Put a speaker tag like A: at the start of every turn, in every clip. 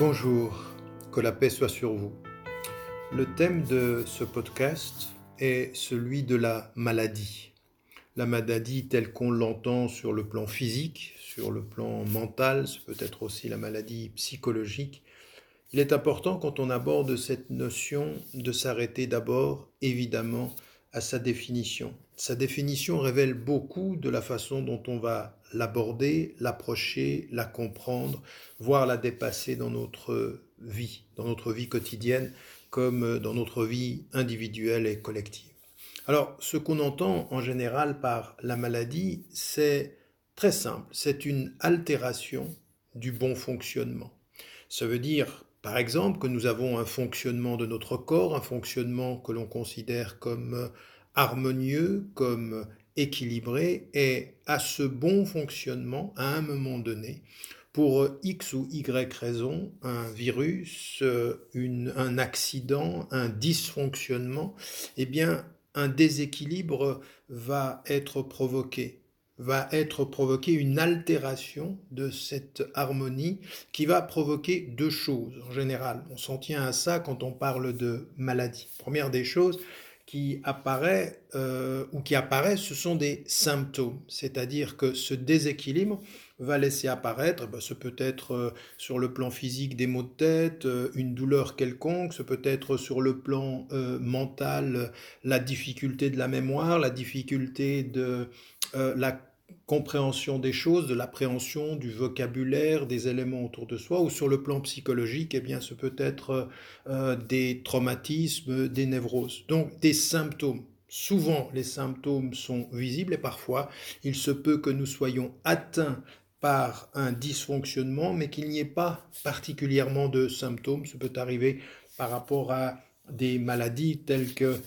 A: Bonjour, que la paix soit sur vous. Le thème de ce podcast est celui de la maladie. La maladie telle qu'on l'entend sur le plan physique, sur le plan mental, ce peut être aussi la maladie psychologique. Il est important quand on aborde cette notion de s'arrêter d'abord, évidemment, à sa définition. Sa définition révèle beaucoup de la façon dont on va l'aborder, l'approcher, la comprendre, voire la dépasser dans notre vie, dans notre vie quotidienne, comme dans notre vie individuelle et collective. Alors, ce qu'on entend en général par la maladie, c'est très simple, c'est une altération du bon fonctionnement. Ça veut dire, par exemple, que nous avons un fonctionnement de notre corps, un fonctionnement que l'on considère comme harmonieux, comme équilibré, et à ce bon fonctionnement, à un moment donné, pour X ou Y raison, un virus, un accident, un dysfonctionnement, eh bien, un déséquilibre va être provoqué va être provoqué une altération de cette harmonie qui va provoquer deux choses en général. On s'en tient à ça quand on parle de maladie. Première des choses, qui apparaît euh, ou qui apparaît, ce sont des symptômes, c'est-à-dire que ce déséquilibre va laisser apparaître, ben, ce peut être euh, sur le plan physique des maux de tête, euh, une douleur quelconque, ce peut être sur le plan mental la difficulté de la mémoire, la difficulté de la compréhension des choses, de l'appréhension du vocabulaire, des éléments autour de soi, ou sur le plan psychologique, eh bien, ce peut être euh, des traumatismes, des névroses. Donc, des symptômes. Souvent, les symptômes sont visibles et parfois, il se peut que nous soyons atteints par un dysfonctionnement, mais qu'il n'y ait pas particulièrement de symptômes. Ce peut arriver par rapport à des maladies telles que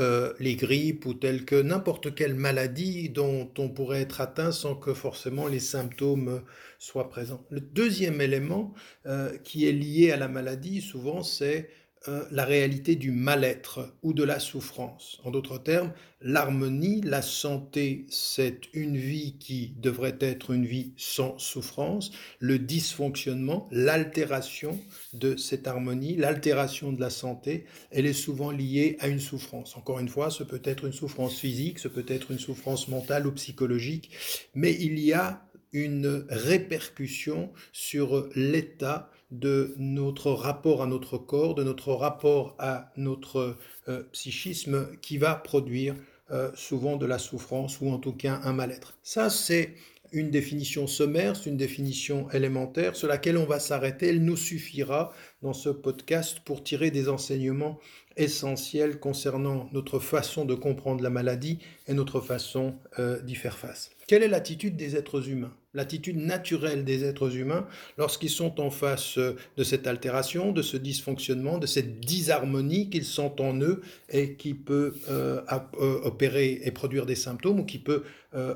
A: euh, les grippes ou telles que n'importe quelle maladie dont on pourrait être atteint sans que forcément les symptômes soient présents. Le deuxième élément euh, qui est lié à la maladie, souvent, c'est euh, la réalité du mal-être ou de la souffrance. En d'autres termes, l'harmonie, la santé, c'est une vie qui devrait être une vie sans souffrance. Le dysfonctionnement, l'altération de cette harmonie, l'altération de la santé, elle est souvent liée à une souffrance. Encore une fois, ce peut être une souffrance physique, ce peut être une souffrance mentale ou psychologique, mais il y a une répercussion sur l'état de notre rapport à notre corps, de notre rapport à notre euh, psychisme qui va produire euh, souvent de la souffrance ou en tout cas un mal-être. Ça, c'est une définition sommaire, c'est une définition élémentaire sur laquelle on va s'arrêter. Elle nous suffira dans ce podcast pour tirer des enseignements essentiels concernant notre façon de comprendre la maladie et notre façon euh, d'y faire face. Quelle est l'attitude des êtres humains? L'attitude naturelle des êtres humains lorsqu'ils sont en face euh, de cette altération, de ce dysfonctionnement, de cette disharmonie qu'ils sentent en eux et qui peut euh, opérer et produire des symptômes ou qui peut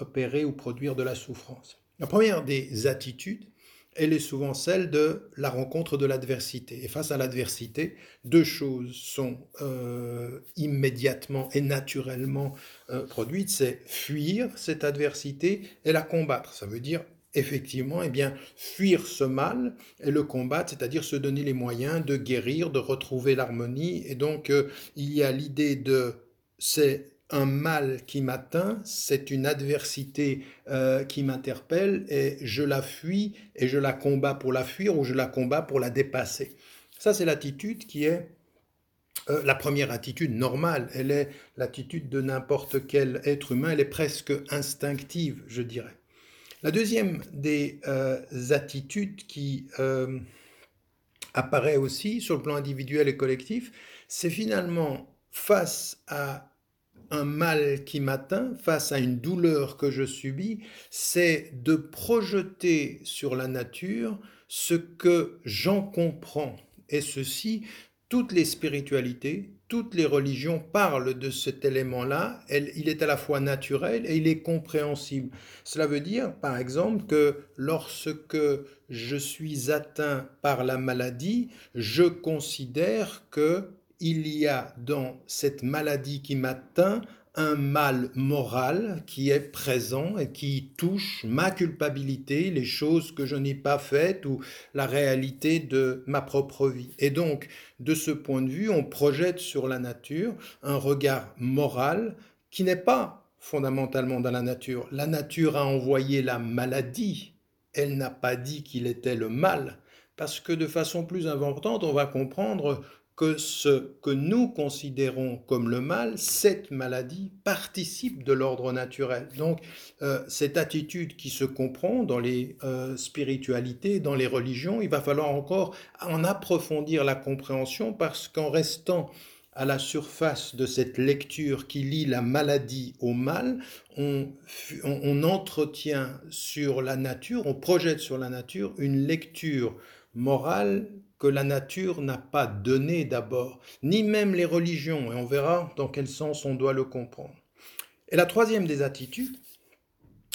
A: opérer ou produire de la souffrance? La première des attitudes, elle est souvent celle de la rencontre de l'adversité. Et face à l'adversité, deux choses sont euh, immédiatement et naturellement euh, produites, c'est fuir cette adversité et la combattre. Ça veut dire effectivement, eh bien, fuir ce mal et le combattre, c'est-à-dire se donner les moyens de guérir, de retrouver l'harmonie. Et donc, euh, il y a l'idée de c'est un mal qui m'atteint, c'est une adversité euh, qui m'interpelle et je la fuis et je la combats pour la fuir ou je la combats pour la dépasser. Ça, c'est l'attitude qui est euh, la première attitude normale. Elle est l'attitude de n'importe quel être humain. Elle est presque instinctive, je dirais. La deuxième des euh, attitudes qui apparaît aussi sur le plan individuel et collectif, c'est finalement face à un mal qui m'atteint, face à une douleur que je subis, c'est de projeter sur la nature ce que j'en comprends. Et ceci, toutes les spiritualités, toutes les religions parlent de cet élément-là. Il est à la fois naturel et il est compréhensible. Cela veut dire, par exemple, que lorsque je suis atteint par la maladie, je considère que il y a dans cette maladie qui m'atteint un mal moral qui est présent et qui touche ma culpabilité, les choses que je n'ai pas faites ou la réalité de ma propre vie. Et donc, de ce point de vue, on projette sur la nature un regard moral qui n'est pas fondamentalement dans la nature. La nature a envoyé la maladie, elle n'a pas dit qu'il était le mal, parce que de façon plus importante, on va comprendre que ce que nous considérons comme le mal, cette maladie participe de l'ordre naturel. Donc euh, cette attitude qui se comprend dans les euh, spiritualités, dans les religions, il va falloir encore en approfondir la compréhension parce qu'en restant à la surface de cette lecture qui lie la maladie au mal, on, on entretient sur la nature, on projette sur la nature une lecture morale que la nature n'a pas donné d'abord, ni même les religions, et on verra dans quel sens on doit le comprendre. Et la troisième des attitudes,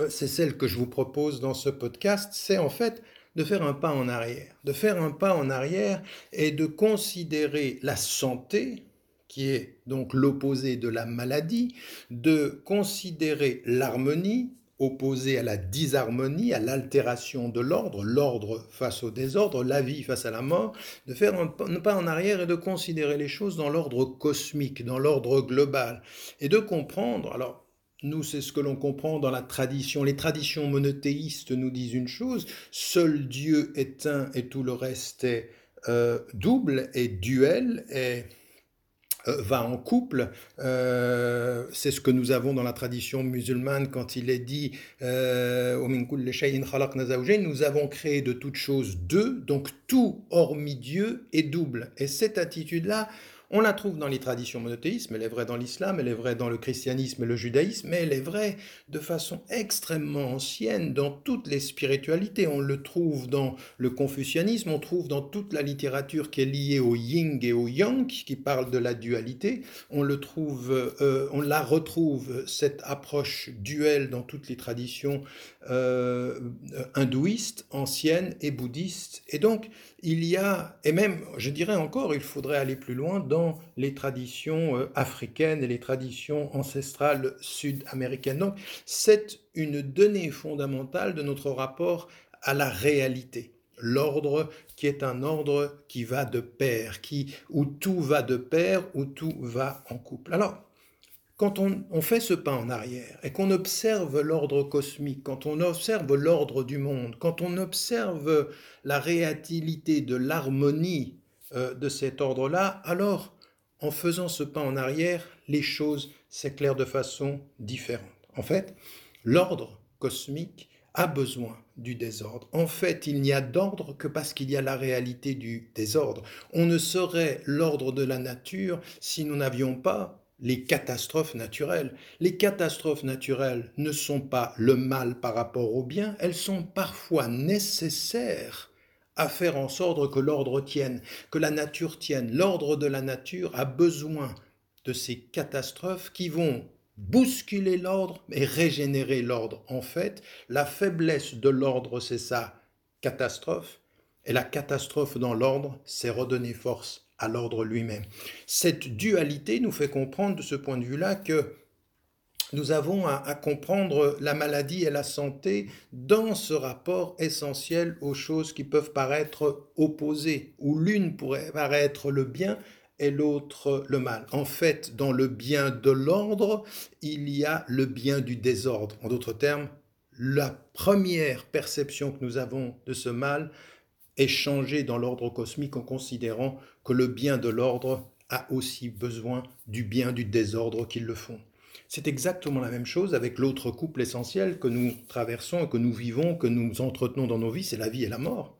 A: euh, c'est celle que je vous propose dans ce podcast, c'est en fait de faire un pas en arrière, de faire un pas en arrière et de considérer la santé, qui est donc l'opposé de la maladie, de considérer l'harmonie, opposé à la disharmonie, à l'altération de l'ordre, l'ordre face au désordre, la vie face à la mort, de faire un pas en arrière et de considérer les choses dans l'ordre cosmique, dans l'ordre global, et de comprendre, alors nous, c'est ce que l'on comprend dans la tradition. Les traditions monothéistes nous disent une chose, seul Dieu est un et tout le reste est euh, double et duel et va en couple. Euh, c'est ce que nous avons dans la tradition musulmane quand il est dit euh, nous avons créé de toutes choses deux, donc tout hormis Dieu est double. Et cette attitude-là, on la trouve dans les traditions monothéistes, elle est vraie dans l'islam, elle est vraie dans le christianisme et le judaïsme, mais elle est vraie de façon extrêmement ancienne dans toutes les spiritualités. On le trouve dans le confucianisme, on trouve dans toute la littérature qui est liée au yin et au yang, qui parle de la dualité. On le trouve, euh, on la retrouve cette approche duelle dans toutes les traditions euh, hindouistes, anciennes et bouddhistes. Et donc, il y a, et même, je dirais encore, il faudrait aller plus loin dans les traditions euh, africaines et les traditions ancestrales sud-américaines. Donc, c'est une donnée fondamentale de notre rapport à la réalité. L'ordre qui est un ordre qui va de pair, qui, où tout va de pair, où tout va en couple. Alors, quand on, fait ce pas en arrière et qu'on observe l'ordre cosmique, quand on observe l'ordre du monde, quand on observe la réalité de l'harmonie euh, de cet ordre-là, alors en faisant ce pas en arrière, les choses s'éclairent de façon différente. En fait, l'ordre cosmique a besoin du désordre. En fait, il n'y a d'ordre que parce qu'il y a la réalité du désordre. On ne serait l'ordre de la nature si nous n'avions pas les catastrophes naturelles. Les catastrophes naturelles ne sont pas le mal par rapport au bien, elles sont parfois nécessaires à faire en sorte que l'ordre tienne, que la nature tienne. L'ordre de la nature a besoin de ces catastrophes qui vont bousculer l'ordre et régénérer l'ordre. En fait, la faiblesse de l'ordre, c'est sa catastrophe, et la catastrophe dans l'ordre, c'est redonner force à l'ordre lui-même. Cette dualité nous fait comprendre de ce point de vue-là que nous avons à, comprendre la maladie et la santé dans ce rapport essentiel aux choses qui peuvent paraître opposées, où l'une pourrait paraître le bien et l'autre le mal. En fait, dans le bien de l'ordre, il y a le bien du désordre. En d'autres termes, la première perception que nous avons de ce mal est changée dans l'ordre cosmique en considérant que le bien de l'ordre a aussi besoin du bien du désordre qu'ils le font. C'est exactement la même chose avec l'autre couple essentiel que nous traversons, que nous vivons, que nous entretenons dans nos vies, c'est la vie et la mort.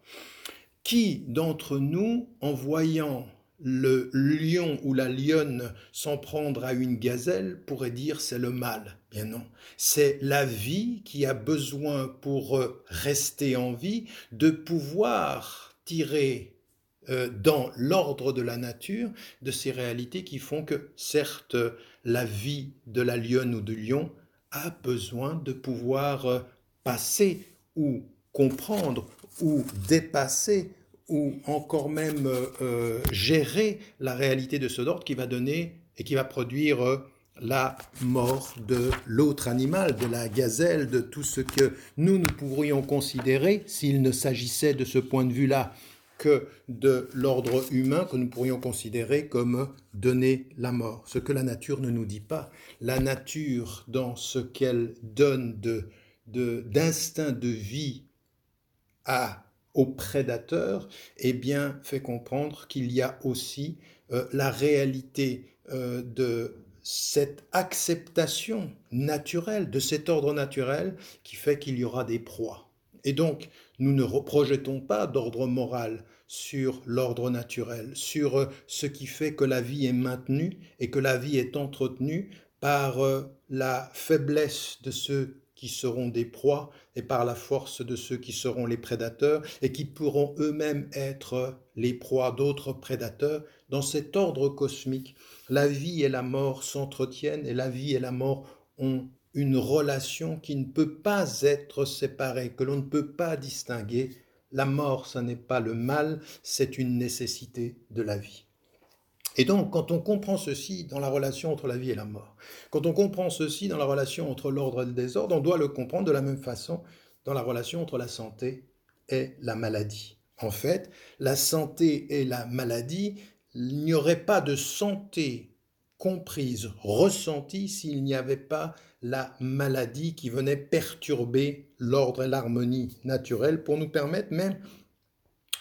A: Qui d'entre nous, en voyant le lion ou la lionne s'en prendre à une gazelle pourrait dire c'est le mal? Bien non, c'est la vie qui a besoin pour rester en vie de pouvoir tirer euh, dans l'ordre de la nature de ces réalités qui font que, certes, la vie de la lionne ou du lion a besoin de pouvoir euh, passer ou comprendre ou dépasser ou encore même euh, gérer la réalité de ce ordre qui va donner et qui va produire la mort de l'autre animal, de la gazelle, de tout ce que nous, nous pourrions considérer, s'il ne s'agissait de ce point de vue-là de l'ordre humain, que nous pourrions considérer comme donner la mort. Ce que la nature ne nous dit pas. La nature, dans ce qu'elle donne d'instinct de, vie à, aux prédateurs, eh bien, fait comprendre qu'il y a aussi euh, la réalité euh, de cette acceptation naturelle, de cet ordre naturel qui fait qu'il y aura des proies. Et donc, nous ne projetons pas d'ordre moral sur l'ordre naturel, sur euh, ce qui fait que la vie est maintenue et que la vie est entretenue par euh, la faiblesse de ceux qui seront des proies et par la force de ceux qui seront les prédateurs et qui pourront eux-mêmes être les proies d'autres prédateurs. Dans cet ordre cosmique, la vie et la mort s'entretiennent et la vie et la mort ont une relation qui ne peut pas être séparée, que l'on ne peut pas distinguer. La mort, ce n'est pas le mal, c'est une nécessité de la vie. Et donc, quand on comprend ceci dans la relation entre la vie et la mort, quand on comprend ceci dans la relation entre l'ordre et le désordre, on doit le comprendre de la même façon dans la relation entre la santé et la maladie. En fait, la santé et la maladie, il n'y aurait pas de santé comprise, ressentie, s'il n'y avait pas la maladie qui venait perturber l'ordre et l'harmonie naturelle pour nous permettre même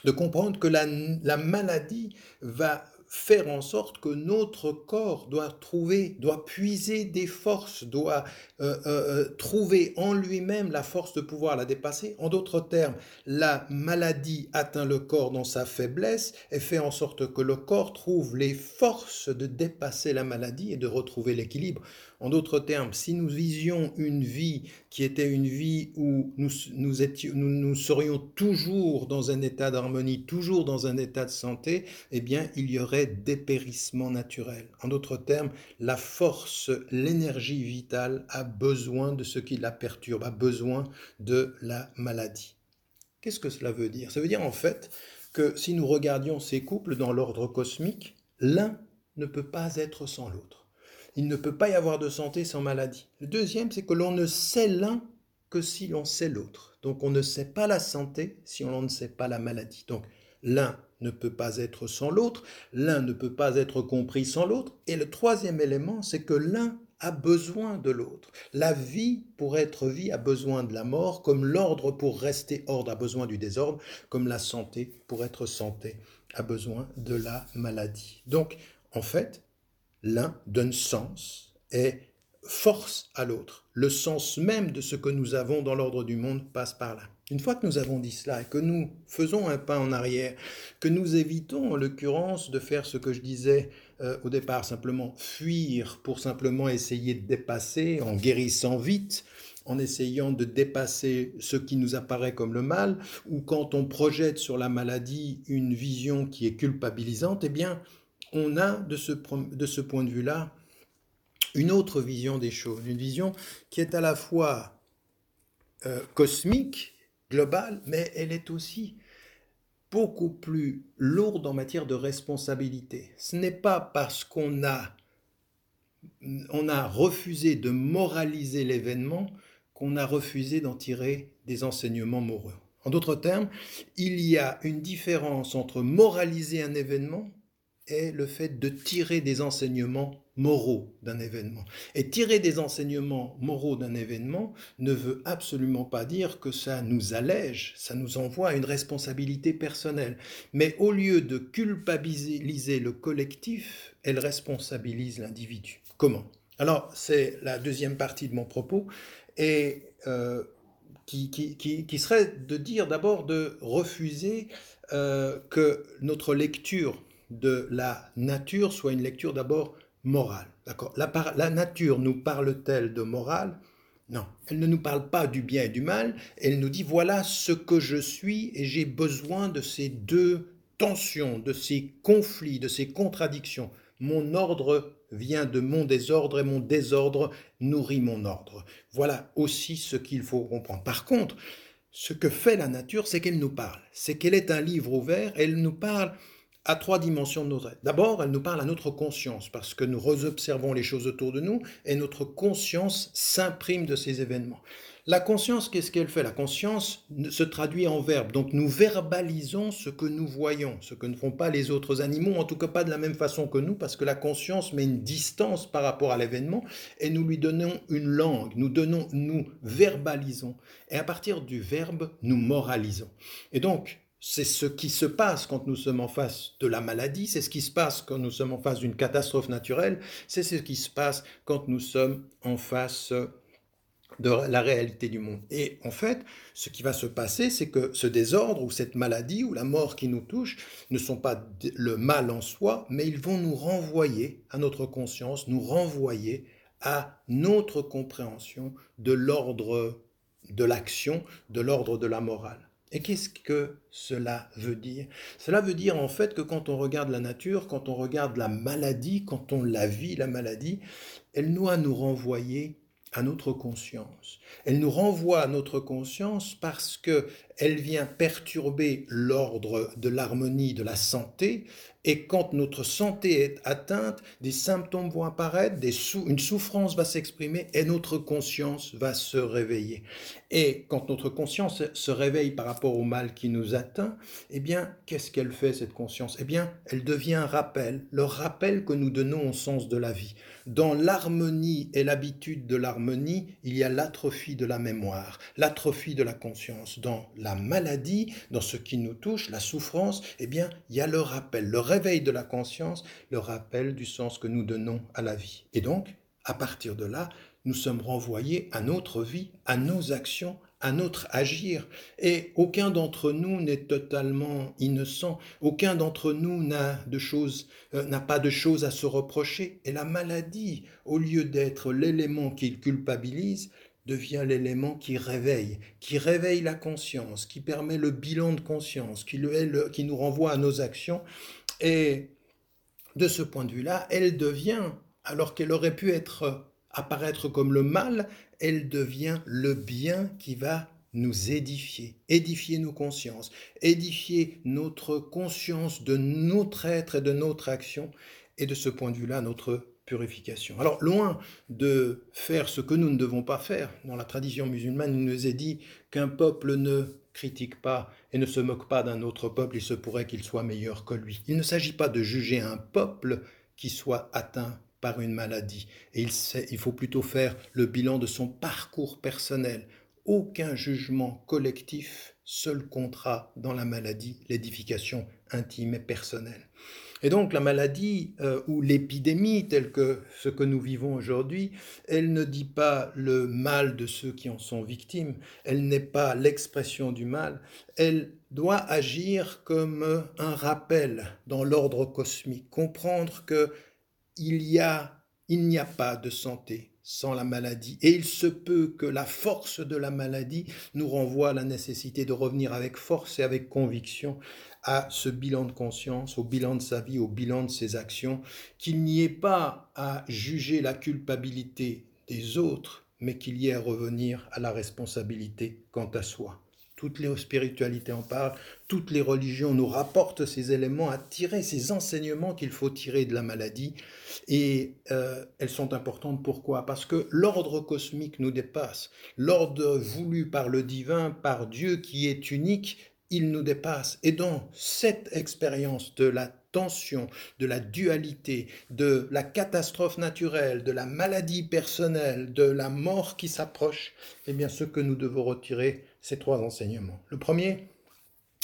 A: de comprendre que la, la maladie va faire en sorte que notre corps doit trouver, doit puiser des forces, doit euh, euh, euh, trouver en lui-même la force de pouvoir la dépasser. En d'autres termes, la maladie atteint le corps dans sa faiblesse et fait en sorte que le corps trouve les forces de dépasser la maladie et de retrouver l'équilibre. En d'autres termes, si nous visions une vie qui était une vie où nous, serions toujours dans un état d'harmonie, toujours dans un état de santé, eh bien, il y aurait dépérissement naturel. En d'autres termes, la force, l'énergie vitale a besoin de ce qui la perturbe, a besoin de la maladie. Qu'est-ce que cela veut dire? Ça veut dire en fait que si nous regardions ces couples dans l'ordre cosmique, l'un ne peut pas être sans l'autre. Il ne peut pas y avoir de santé sans maladie. Le deuxième, c'est que l'on ne sait l'un que si l'on sait l'autre. Donc on ne sait pas la santé si on ne sait pas la maladie. Donc l'un ne peut pas être sans l'autre, l'un ne peut pas être compris sans l'autre. Et le troisième élément, c'est que l'un a besoin de l'autre. La vie, pour être vie, a besoin de la mort, comme l'ordre, pour rester ordre, a besoin du désordre, comme la santé, pour être santé, a besoin de la maladie. Donc, en fait, l'un donne sens et force à l'autre. Le sens même de ce que nous avons dans l'ordre du monde passe par là. Une fois que nous avons dit cela et que nous faisons un pas en arrière, que nous évitons en l'occurrence de faire ce que je disais euh, au départ, simplement fuir pour simplement essayer de dépasser en guérissant vite, en essayant de dépasser ce qui nous apparaît comme le mal, ou quand on projette sur la maladie une vision qui est culpabilisante, eh bien, on a de ce, point de vue-là une autre vision des choses, une vision qui est à la fois euh, cosmique, globale, mais elle est aussi beaucoup plus lourde en matière de responsabilité. Ce n'est pas parce qu'on a, a refusé de moraliser l'événement qu'on a refusé d'en tirer des enseignements moraux. En d'autres termes, il y a une différence entre moraliser un événement est le fait de tirer des enseignements moraux d'un événement. Et tirer des enseignements moraux d'un événement ne veut absolument pas dire que ça nous allège, ça nous envoie à une responsabilité personnelle. Mais au lieu de culpabiliser le collectif, elle responsabilise l'individu. Comment? Alors, c'est la deuxième partie de mon propos, et euh, qui, qui, serait de dire d'abord de refuser euh, que notre lecture de la nature soit une lecture d'abord morale. D'accord la, la, nature nous parle-t-elle de morale? Non, elle ne nous parle pas du bien et du mal, elle nous dit voilà ce que je suis et j'ai besoin de ces deux tensions, de ces conflits, de ces contradictions. Mon ordre vient de mon désordre et mon désordre nourrit mon ordre. Voilà aussi ce qu'il faut comprendre. Par contre, ce que fait la nature, c'est qu'elle nous parle. C'est qu'elle est un livre ouvert, elle nous parle à trois dimensions de notre. D'abord, elle nous parle à notre conscience, parce que nous observons les choses autour de nous et notre conscience s'imprime de ces événements. La conscience, qu'est-ce qu'elle fait? La conscience se traduit en verbe. Donc nous verbalisons ce que nous voyons, ce que ne font pas les autres animaux, en tout cas pas de la même façon que nous, parce que la conscience met une distance par rapport à l'événement et nous lui donnons une langue. Nous donnons, nous verbalisons. Et à partir du verbe, nous moralisons. Et donc, c'est ce qui se passe quand nous sommes en face de la maladie, c'est ce qui se passe quand nous sommes en face d'une catastrophe naturelle, c'est ce qui se passe quand nous sommes en face de la réalité du monde. Et en fait, ce qui va se passer, c'est que ce désordre ou cette maladie ou la mort qui nous touche ne sont pas le mal en soi, mais ils vont nous renvoyer à notre conscience, nous renvoyer à notre compréhension de l'ordre de l'action, de l'ordre de la morale. Et qu'est-ce que cela veut dire? Cela veut dire en fait que quand on regarde la nature, quand on regarde la maladie, quand on la vit, la maladie, elle doit nous renvoyer à notre conscience. Elle nous renvoie à notre conscience parce que elle vient perturber l'ordre de l'harmonie de la santé et quand notre santé est atteinte, des symptômes vont apparaître, une souffrance va s'exprimer et notre conscience va se réveiller. Et quand notre conscience se réveille par rapport au mal qui nous atteint, eh bien, qu'est-ce qu'elle fait cette conscience? Eh bien, elle devient un rappel, le rappel que nous donnons au sens de la vie. Dans l'harmonie et l'habitude de l'harmonie, il y a l'atrophie de la mémoire, l'atrophie de la conscience. Dans maladie, dans ce qui nous touche, la souffrance, eh bien, il y a le rappel, le réveil de la conscience, le rappel du sens que nous donnons à la vie. Et donc, à partir de là, nous sommes renvoyés à notre vie, à nos actions, à notre agir. Et aucun d'entre nous n'est totalement innocent. Aucun d'entre nous n'a de choses, euh, n'a pas de choses à se reprocher. Et la maladie, au lieu d'être l'élément qui culpabilise, devient l'élément qui réveille, qui réveille la conscience, qui permet le bilan de conscience, qui, nous renvoie à nos actions. Et de ce point de vue-là, elle devient, alors qu'elle aurait pu être apparaître comme le mal, elle devient le bien qui va nous édifier, édifier nos consciences, édifier notre conscience de notre être et de notre action, et de ce point de vue-là, notre purification. Alors, loin de faire ce que nous ne devons pas faire, dans la tradition musulmane, il nous est dit qu'un peuple ne critique pas et ne se moque pas d'un autre peuple, il se pourrait qu'il soit meilleur que lui. Il ne s'agit pas de juger un peuple qui soit atteint par une maladie. Et il, il faut plutôt faire le bilan de son parcours personnel. Aucun jugement collectif, seul contrat dans la maladie, l'édification intime et personnelle. Et donc la maladie euh, ou l'épidémie, telle que ce que nous vivons aujourd'hui, elle ne dit pas le mal de ceux qui en sont victimes, elle n'est pas l'expression du mal, elle doit agir comme un rappel dans l'ordre cosmique, comprendre que il y a, il n'y a pas de santé sans la maladie. Et il se peut que la force de la maladie nous renvoie à la nécessité de revenir avec force et avec conviction à ce bilan de conscience, au bilan de sa vie, au bilan de ses actions, qu'il n'y ait pas à juger la culpabilité des autres, mais qu'il y ait à revenir à la responsabilité quant à soi toutes les spiritualités en parlent, toutes les religions nous rapportent ces éléments à tirer, ces enseignements qu'il faut tirer de la maladie. Et euh, elles sont importantes pourquoi? Parce que l'ordre cosmique nous dépasse. L'ordre voulu par le divin, par Dieu qui est unique, il nous dépasse. Et dans cette expérience de la tension, de la dualité, de la catastrophe naturelle, de la maladie personnelle, de la mort qui s'approche, eh bien ce que nous devons retirer, ces trois enseignements. Le premier,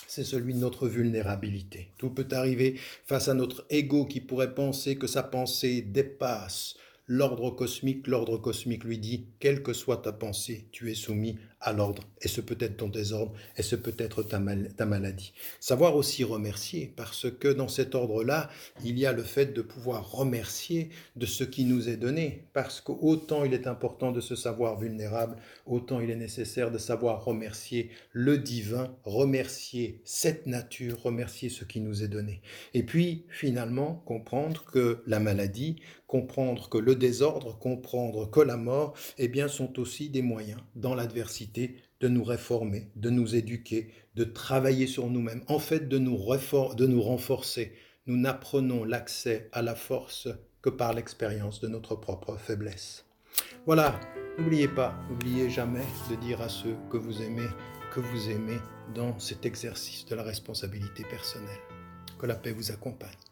A: c'est celui de notre vulnérabilité. Tout peut arriver face à notre ego qui pourrait penser que sa pensée dépasse l'ordre cosmique. L'ordre cosmique lui dit, quelle que soit ta pensée, tu es soumis à l'ordre. Et ce peut être ton désordre, et ce peut être ta, ta maladie? Savoir aussi remercier, parce que dans cet ordre-là, il y a le fait de pouvoir remercier de ce qui nous est donné, parce qu'autant il est important de se savoir vulnérable, autant il est nécessaire de savoir remercier le divin, remercier cette nature, remercier ce qui nous est donné. Et puis, finalement, comprendre que la maladie, comprendre que le désordre, comprendre que la mort, eh bien, sont aussi des moyens dans l'adversité de nous réformer, de nous éduquer, de travailler sur nous-mêmes, en fait de nous, de nous renforcer, nous n'apprenons l'accès à la force que par l'expérience de notre propre faiblesse. Voilà, n'oubliez pas, n'oubliez jamais de dire à ceux que vous aimez, que vous aimez dans cet exercice de la responsabilité personnelle. Que la paix vous accompagne.